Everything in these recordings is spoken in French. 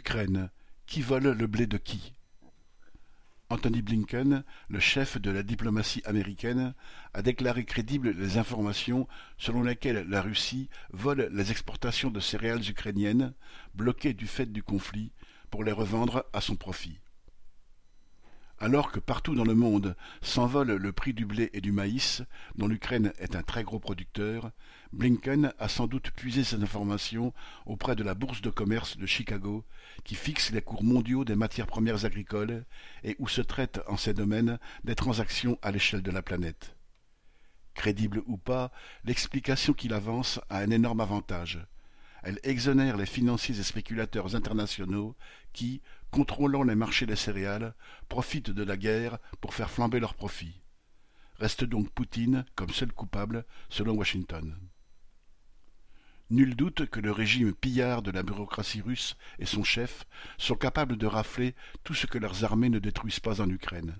Ukraine, qui vole le blé de qui? Anthony Blinken, le chef de la diplomatie américaine, a déclaré crédibles les informations selon lesquelles la Russie vole les exportations de céréales ukrainiennes, bloquées du fait du conflit, pour les revendre à son profit. Alors que partout dans le monde s'envole le prix du blé et du maïs, dont l'Ukraine est un très gros producteur, Blinken a sans doute puisé ces informations auprès de la Bourse de commerce de Chicago, qui fixe les cours mondiaux des matières premières agricoles et où se traitent en ces domaines des transactions à l'échelle de la planète. Crédible ou pas, l'explication qu'il avance a un énorme avantage. Elle exonère les financiers et spéculateurs internationaux qui, contrôlant les marchés des céréales, profitent de la guerre pour faire flamber leurs profits. Reste donc Poutine comme seul coupable, selon Washington. Nul doute que le régime pillard de la bureaucratie russe et son chef sont capables de rafler tout ce que leurs armées ne détruisent pas en Ukraine.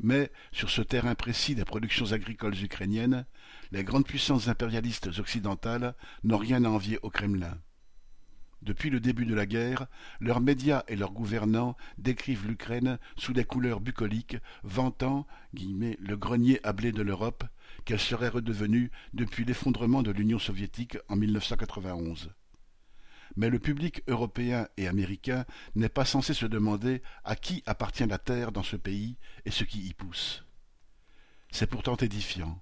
Mais, sur ce terrain précis des productions agricoles ukrainiennes, les grandes puissances impérialistes occidentales n'ont rien à envier au Kremlin. Depuis le début de la guerre, leurs médias et leurs gouvernants décrivent l'Ukraine sous des couleurs bucoliques, vantant le grenier à blé de l'Europe qu'elle serait redevenue depuis l'effondrement de l'Union soviétique en 1991. Mais le public européen et américain n'est pas censé se demander à qui appartient la terre dans ce pays et ce qui y pousse. C'est pourtant édifiant.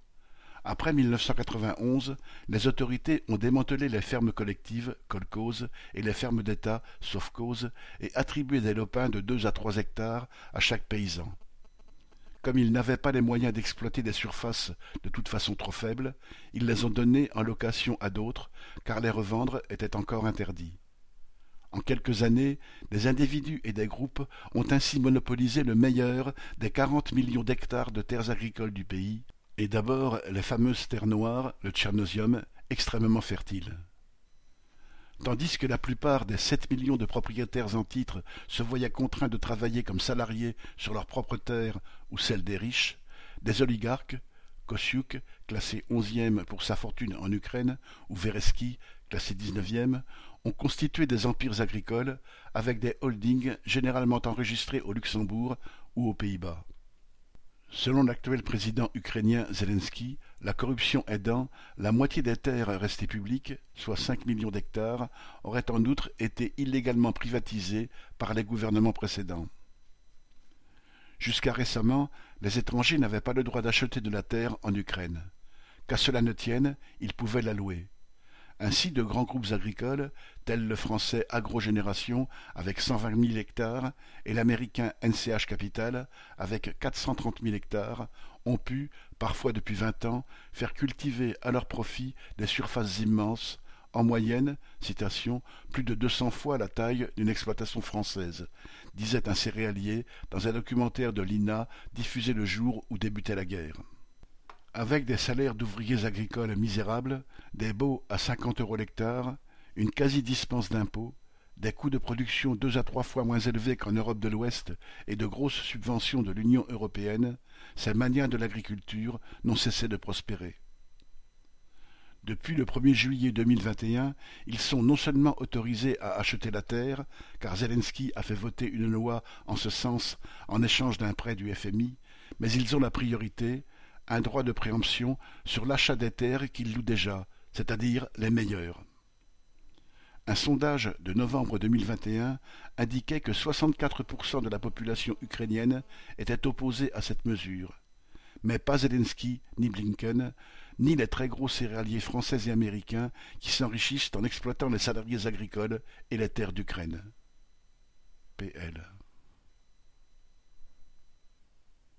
Après 1991, les autorités ont démantelé les fermes collectives, kolkhozes, et les fermes d'État, sovkhozes, et attribué des lopins de deux à trois hectares à chaque paysan. Comme ils n'avaient pas les moyens d'exploiter des surfaces de toute façon trop faibles, ils les ont donnés en location à d'autres, car les revendre était encore interdit. En quelques années, des individus et des groupes ont ainsi monopolisé le meilleur des quarante millions d'hectares de terres agricoles du pays, et d'abord les fameuses terres noires, le tchernosium, extrêmement fertiles. Tandis que la plupart des sept millions de propriétaires en titre se voyaient contraints de travailler comme salariés sur leurs propres terres ou celles des riches, des oligarques, Kosciuk, classé onzième pour sa fortune en Ukraine, ou Vereski, classé dix-neuvième, ont constitué des empires agricoles avec des holdings généralement enregistrés au Luxembourg ou aux Pays-Bas. Selon l'actuel président ukrainien Zelensky, la corruption aidant, la moitié des terres restées publiques, soit cinq millions d'hectares, auraient en outre été illégalement privatisées par les gouvernements précédents. Jusqu'à récemment, les étrangers n'avaient pas le droit d'acheter de la terre en Ukraine. Qu'à cela ne tienne, ils pouvaient la louer. Ainsi, de grands groupes agricoles, tels le français Agrogénération avec cent vingt mille hectares et l'américain NCH Capital avec quatre cent trente mille hectares, ont pu, parfois depuis vingt ans, faire cultiver à leur profit des surfaces immenses, en moyenne, citation, plus de deux cents fois la taille d'une exploitation française, disait un céréalier dans un documentaire de l'INA diffusé le jour où débutait la guerre. Avec des salaires d'ouvriers agricoles misérables, des baux à cinquante euros l'hectare, une quasi-dispense d'impôts, des coûts de production deux à trois fois moins élevés qu'en Europe de l'Ouest et de grosses subventions de l'Union européenne, ces manières de l'agriculture n'ont cessé de prospérer. Depuis le 1er juillet 2021, ils sont non seulement autorisés à acheter la terre, car Zelensky a fait voter une loi en ce sens en échange d'un prêt du FMI, mais ils ont la priorité, un droit de préemption sur l'achat des terres qu'ils louent déjà, c'est-à-dire les meilleures. Un sondage de novembre 2021 indiquait que 64% de la population ukrainienne était opposée à cette mesure. Mais pas Zelensky, ni Blinken, ni les très gros céréaliers français et américains qui s'enrichissent en exploitant les salariés agricoles et les terres d'Ukraine. PL.